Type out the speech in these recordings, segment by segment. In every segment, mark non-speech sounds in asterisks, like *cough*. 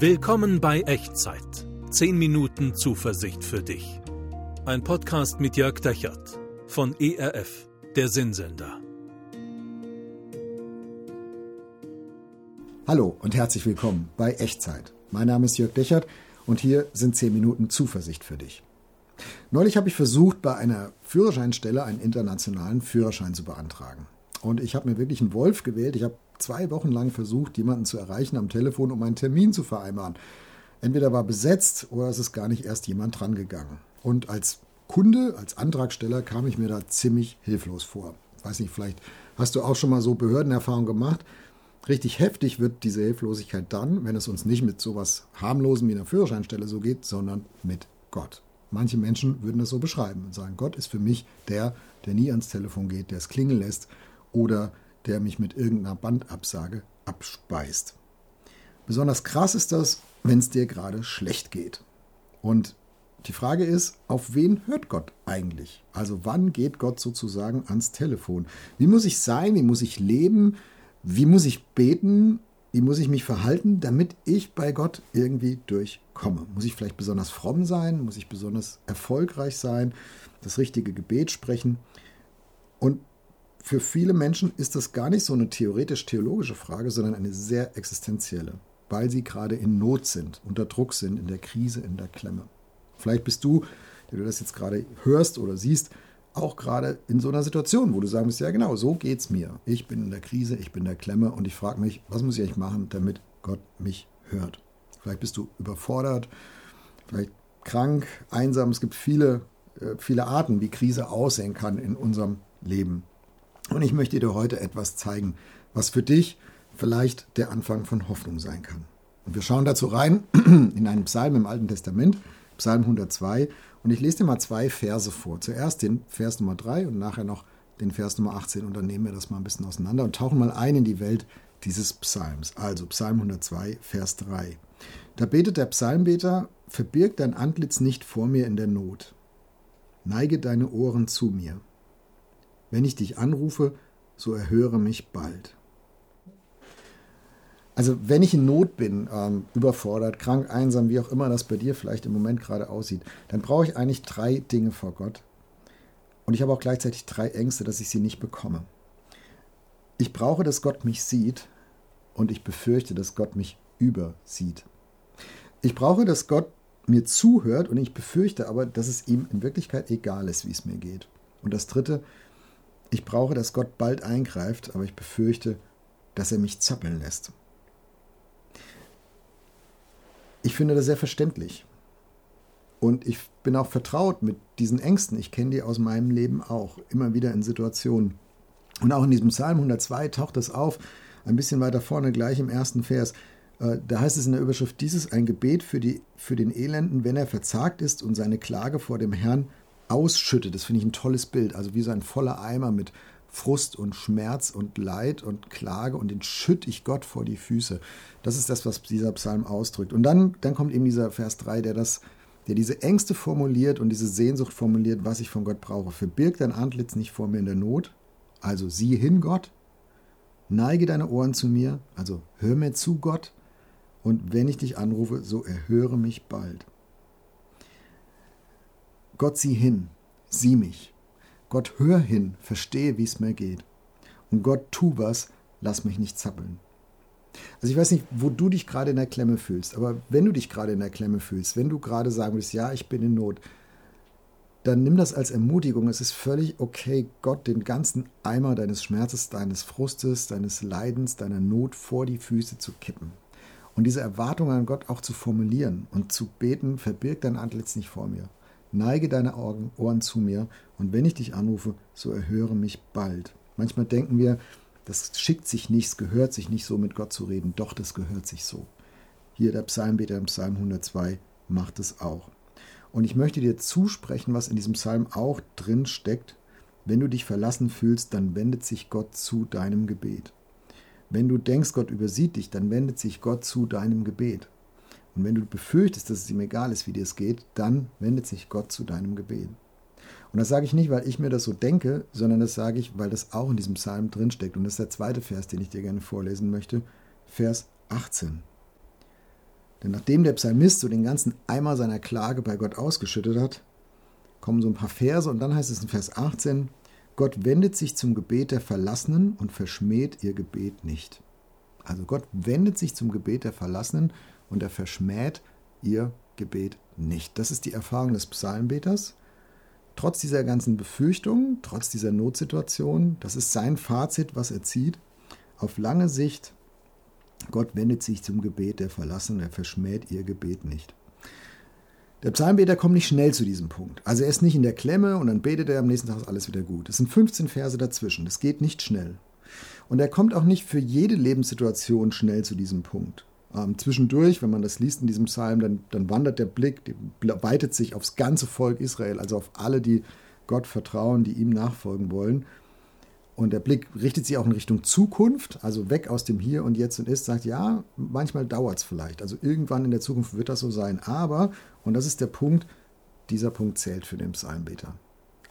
Willkommen bei Echtzeit. 10 Minuten Zuversicht für dich. Ein Podcast mit Jörg Dechert von ERF, der Sinnsender. Hallo und herzlich willkommen bei Echtzeit. Mein Name ist Jörg Dechert und hier sind 10 Minuten Zuversicht für dich. Neulich habe ich versucht, bei einer Führerscheinstelle einen internationalen Führerschein zu beantragen. Und ich habe mir wirklich einen Wolf gewählt. Ich habe zwei Wochen lang versucht, jemanden zu erreichen am Telefon, um einen Termin zu vereinbaren. Entweder war besetzt oder es ist gar nicht erst jemand drangegangen. Und als Kunde, als Antragsteller kam ich mir da ziemlich hilflos vor. Weiß nicht, vielleicht hast du auch schon mal so Behördenerfahrung gemacht. Richtig heftig wird diese Hilflosigkeit dann, wenn es uns nicht mit sowas harmlosem wie einer Führerscheinstelle so geht, sondern mit Gott. Manche Menschen würden das so beschreiben und sagen, Gott ist für mich der, der nie ans Telefon geht, der es klingeln lässt oder der mich mit irgendeiner Bandabsage abspeist. Besonders krass ist das, wenn es dir gerade schlecht geht. Und die Frage ist, auf wen hört Gott eigentlich? Also wann geht Gott sozusagen ans Telefon? Wie muss ich sein? Wie muss ich leben? Wie muss ich beten? Wie muss ich mich verhalten, damit ich bei Gott irgendwie durchkomme? Muss ich vielleicht besonders fromm sein? Muss ich besonders erfolgreich sein? Das richtige Gebet sprechen? Und für viele Menschen ist das gar nicht so eine theoretisch-theologische Frage, sondern eine sehr existenzielle, weil sie gerade in Not sind, unter Druck sind, in der Krise, in der Klemme. Vielleicht bist du, der du das jetzt gerade hörst oder siehst, auch gerade in so einer Situation, wo du sagen musst, ja genau, so geht es mir. Ich bin in der Krise, ich bin in der Klemme und ich frage mich, was muss ich eigentlich machen, damit Gott mich hört? Vielleicht bist du überfordert, vielleicht krank, einsam. Es gibt viele, äh, viele Arten, wie Krise aussehen kann in unserem Leben. Und ich möchte dir heute etwas zeigen, was für dich vielleicht der Anfang von Hoffnung sein kann. Und wir schauen dazu rein *clears throat* in einen Psalm im Alten Testament, Psalm 102. Und ich lese dir mal zwei Verse vor. Zuerst den Vers Nummer 3 und nachher noch den Vers Nummer 18. Und dann nehmen wir das mal ein bisschen auseinander und tauchen mal ein in die Welt dieses Psalms. Also Psalm 102, Vers 3. Da betet der Psalmbeter, verbirg dein Antlitz nicht vor mir in der Not. Neige deine Ohren zu mir. Wenn ich dich anrufe, so erhöre mich bald. Also wenn ich in Not bin, ähm, überfordert, krank, einsam, wie auch immer das bei dir vielleicht im Moment gerade aussieht, dann brauche ich eigentlich drei Dinge vor Gott. Und ich habe auch gleichzeitig drei Ängste, dass ich sie nicht bekomme. Ich brauche, dass Gott mich sieht und ich befürchte, dass Gott mich übersieht. Ich brauche, dass Gott mir zuhört und ich befürchte aber, dass es ihm in Wirklichkeit egal ist, wie es mir geht. Und das Dritte, ich brauche, dass Gott bald eingreift, aber ich befürchte, dass er mich zappeln lässt. Ich finde das sehr verständlich. Und ich bin auch vertraut mit diesen Ängsten. Ich kenne die aus meinem Leben auch, immer wieder in Situationen. Und auch in diesem Psalm 102 taucht das auf, ein bisschen weiter vorne, gleich im ersten Vers. Äh, da heißt es in der Überschrift, dieses ein Gebet für, die, für den Elenden, wenn er verzagt ist und seine Klage vor dem Herrn ausschüttet. Das finde ich ein tolles Bild. Also wie so ein voller Eimer mit Frust und Schmerz und Leid und Klage und den schütte ich Gott vor die Füße. Das ist das, was dieser Psalm ausdrückt. Und dann, dann kommt eben dieser Vers 3, der das, der diese Ängste formuliert und diese Sehnsucht formuliert, was ich von Gott brauche. Verbirg dein Antlitz nicht vor mir in der Not. Also siehe hin, Gott. Neige deine Ohren zu mir. Also hör mir zu, Gott. Und wenn ich dich anrufe, so erhöre mich bald. Gott sieh hin, sieh mich. Gott hör hin, verstehe, wie es mir geht. Und Gott tu was, lass mich nicht zappeln. Also ich weiß nicht, wo du dich gerade in der Klemme fühlst, aber wenn du dich gerade in der Klemme fühlst, wenn du gerade sagen willst, ja, ich bin in Not, dann nimm das als Ermutigung. Es ist völlig okay, Gott den ganzen Eimer deines Schmerzes, deines Frustes, deines Leidens, deiner Not vor die Füße zu kippen. Und diese Erwartung an Gott auch zu formulieren und zu beten, verbirg dein Antlitz nicht vor mir. Neige deine Ohren zu mir, und wenn ich dich anrufe, so erhöre mich bald. Manchmal denken wir, das schickt sich nicht, es gehört sich nicht so mit Gott zu reden. Doch, das gehört sich so. Hier der Psalmbeter im Psalm 102 macht es auch. Und ich möchte dir zusprechen, was in diesem Psalm auch drin steckt. Wenn du dich verlassen fühlst, dann wendet sich Gott zu deinem Gebet. Wenn du denkst, Gott übersieht dich, dann wendet sich Gott zu deinem Gebet. Und wenn du befürchtest, dass es ihm egal ist, wie dir es geht, dann wendet sich Gott zu deinem Gebet. Und das sage ich nicht, weil ich mir das so denke, sondern das sage ich, weil das auch in diesem Psalm drinsteckt. Und das ist der zweite Vers, den ich dir gerne vorlesen möchte. Vers 18. Denn nachdem der Psalmist so den ganzen Eimer seiner Klage bei Gott ausgeschüttet hat, kommen so ein paar Verse und dann heißt es in Vers 18, Gott wendet sich zum Gebet der Verlassenen und verschmäht ihr Gebet nicht. Also Gott wendet sich zum Gebet der Verlassenen und er verschmäht ihr Gebet nicht. Das ist die Erfahrung des Psalmbeters. Trotz dieser ganzen Befürchtungen, trotz dieser Notsituation, das ist sein Fazit, was er zieht. Auf lange Sicht, Gott wendet sich zum Gebet der Verlassenen, er verschmäht ihr Gebet nicht. Der Psalmbeter kommt nicht schnell zu diesem Punkt. Also er ist nicht in der Klemme und dann betet er am nächsten Tag ist alles wieder gut. Es sind 15 Verse dazwischen. Das geht nicht schnell. Und er kommt auch nicht für jede Lebenssituation schnell zu diesem Punkt. Ähm, zwischendurch, wenn man das liest in diesem Psalm, dann, dann wandert der Blick, weitet sich aufs ganze Volk Israel, also auf alle, die Gott vertrauen, die ihm nachfolgen wollen. Und der Blick richtet sich auch in Richtung Zukunft, also weg aus dem Hier und Jetzt und Ist, sagt, ja, manchmal dauert es vielleicht. Also irgendwann in der Zukunft wird das so sein. Aber, und das ist der Punkt, dieser Punkt zählt für den Psalmbeter.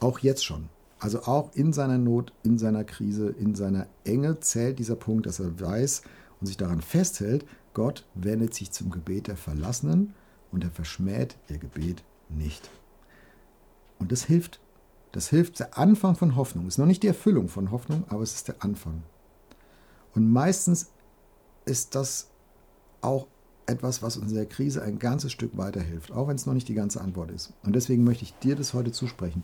Auch jetzt schon. Also auch in seiner Not, in seiner Krise, in seiner Enge zählt dieser Punkt, dass er weiß und sich daran festhält, Gott wendet sich zum Gebet der Verlassenen und er verschmäht ihr Gebet nicht. Und das hilft das hilft, der Anfang von Hoffnung. Ist noch nicht die Erfüllung von Hoffnung, aber es ist der Anfang. Und meistens ist das auch etwas, was uns in der Krise ein ganzes Stück weiterhilft, auch wenn es noch nicht die ganze Antwort ist. Und deswegen möchte ich dir das heute zusprechen.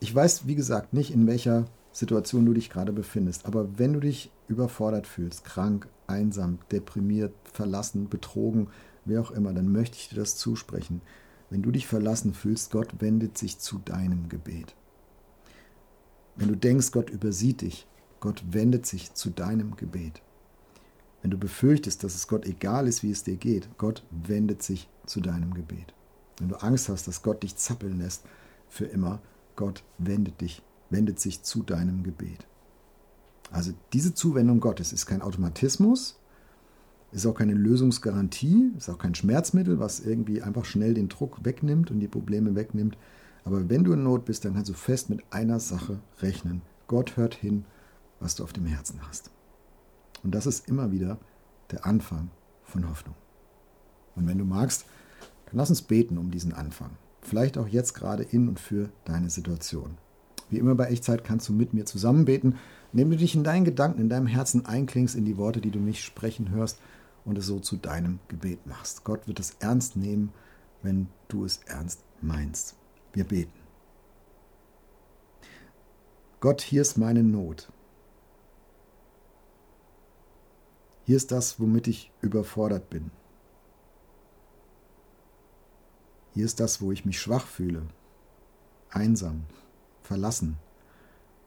Ich weiß, wie gesagt, nicht, in welcher Situation du dich gerade befindest, aber wenn du dich überfordert fühlst, krank, einsam, deprimiert, verlassen, betrogen, wie auch immer, dann möchte ich dir das zusprechen. Wenn du dich verlassen fühlst, Gott wendet sich zu deinem Gebet. Wenn du denkst, Gott übersieht dich, Gott wendet sich zu deinem Gebet. Wenn du befürchtest, dass es Gott egal ist, wie es dir geht, Gott wendet sich zu deinem Gebet. Wenn du Angst hast, dass Gott dich zappeln lässt für immer, Gott wendet dich, wendet sich zu deinem Gebet. Also diese Zuwendung Gottes ist kein Automatismus, ist auch keine Lösungsgarantie, ist auch kein Schmerzmittel, was irgendwie einfach schnell den Druck wegnimmt und die Probleme wegnimmt. Aber wenn du in Not bist, dann kannst du fest mit einer Sache rechnen. Gott hört hin, was du auf dem Herzen hast. Und das ist immer wieder der Anfang von Hoffnung. Und wenn du magst, dann lass uns beten um diesen Anfang. Vielleicht auch jetzt gerade in und für deine Situation. Wie immer bei Echtzeit kannst du mit mir zusammen beten, indem du dich in deinen Gedanken, in deinem Herzen einklingst in die Worte, die du mich sprechen hörst und es so zu deinem Gebet machst. Gott wird es ernst nehmen, wenn du es ernst meinst. Wir beten. Gott, hier ist meine Not. Hier ist das, womit ich überfordert bin. Hier ist das, wo ich mich schwach fühle, einsam, verlassen,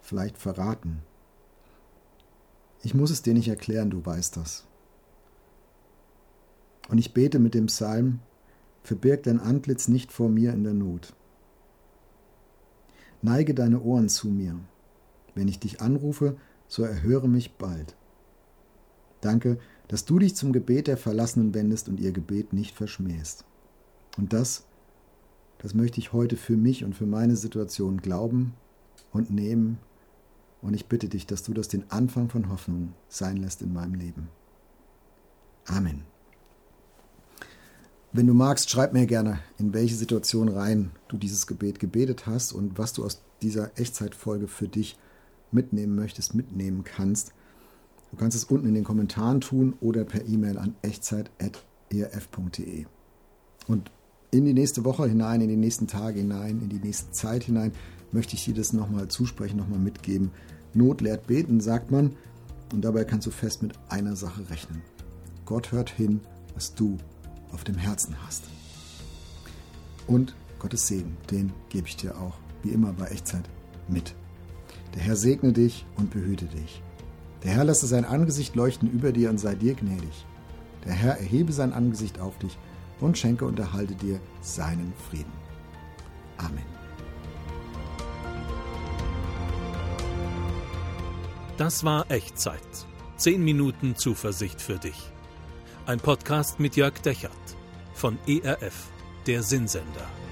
vielleicht verraten. Ich muss es dir nicht erklären, du weißt das. Und ich bete mit dem Psalm, verbirg dein Antlitz nicht vor mir in der Not. Neige deine Ohren zu mir. Wenn ich dich anrufe, so erhöre mich bald. Danke, dass du dich zum Gebet der Verlassenen wendest und ihr Gebet nicht verschmähst. Und das, das möchte ich heute für mich und für meine Situation glauben und nehmen. Und ich bitte dich, dass du das den Anfang von Hoffnung sein lässt in meinem Leben. Amen. Wenn du magst, schreib mir gerne, in welche Situation rein du dieses Gebet gebetet hast und was du aus dieser Echtzeitfolge für dich mitnehmen möchtest, mitnehmen kannst. Du kannst es unten in den Kommentaren tun oder per E-Mail an echtzeit.erf.de. Und in die nächste Woche hinein, in die nächsten Tage hinein, in die nächste Zeit hinein, möchte ich dir das nochmal zusprechen, nochmal mitgeben. Not lehrt beten, sagt man, und dabei kannst du fest mit einer Sache rechnen. Gott hört hin, was du auf dem Herzen hast. Und Gottes Segen, den gebe ich dir auch, wie immer bei Echtzeit, mit. Der Herr segne dich und behüte dich. Der Herr lasse sein Angesicht leuchten über dir und sei dir gnädig. Der Herr erhebe sein Angesicht auf dich und schenke und erhalte dir seinen Frieden. Amen. Das war Echtzeit. Zehn Minuten Zuversicht für dich. Ein Podcast mit Jörg Dechert von ERF, der Sinnsender.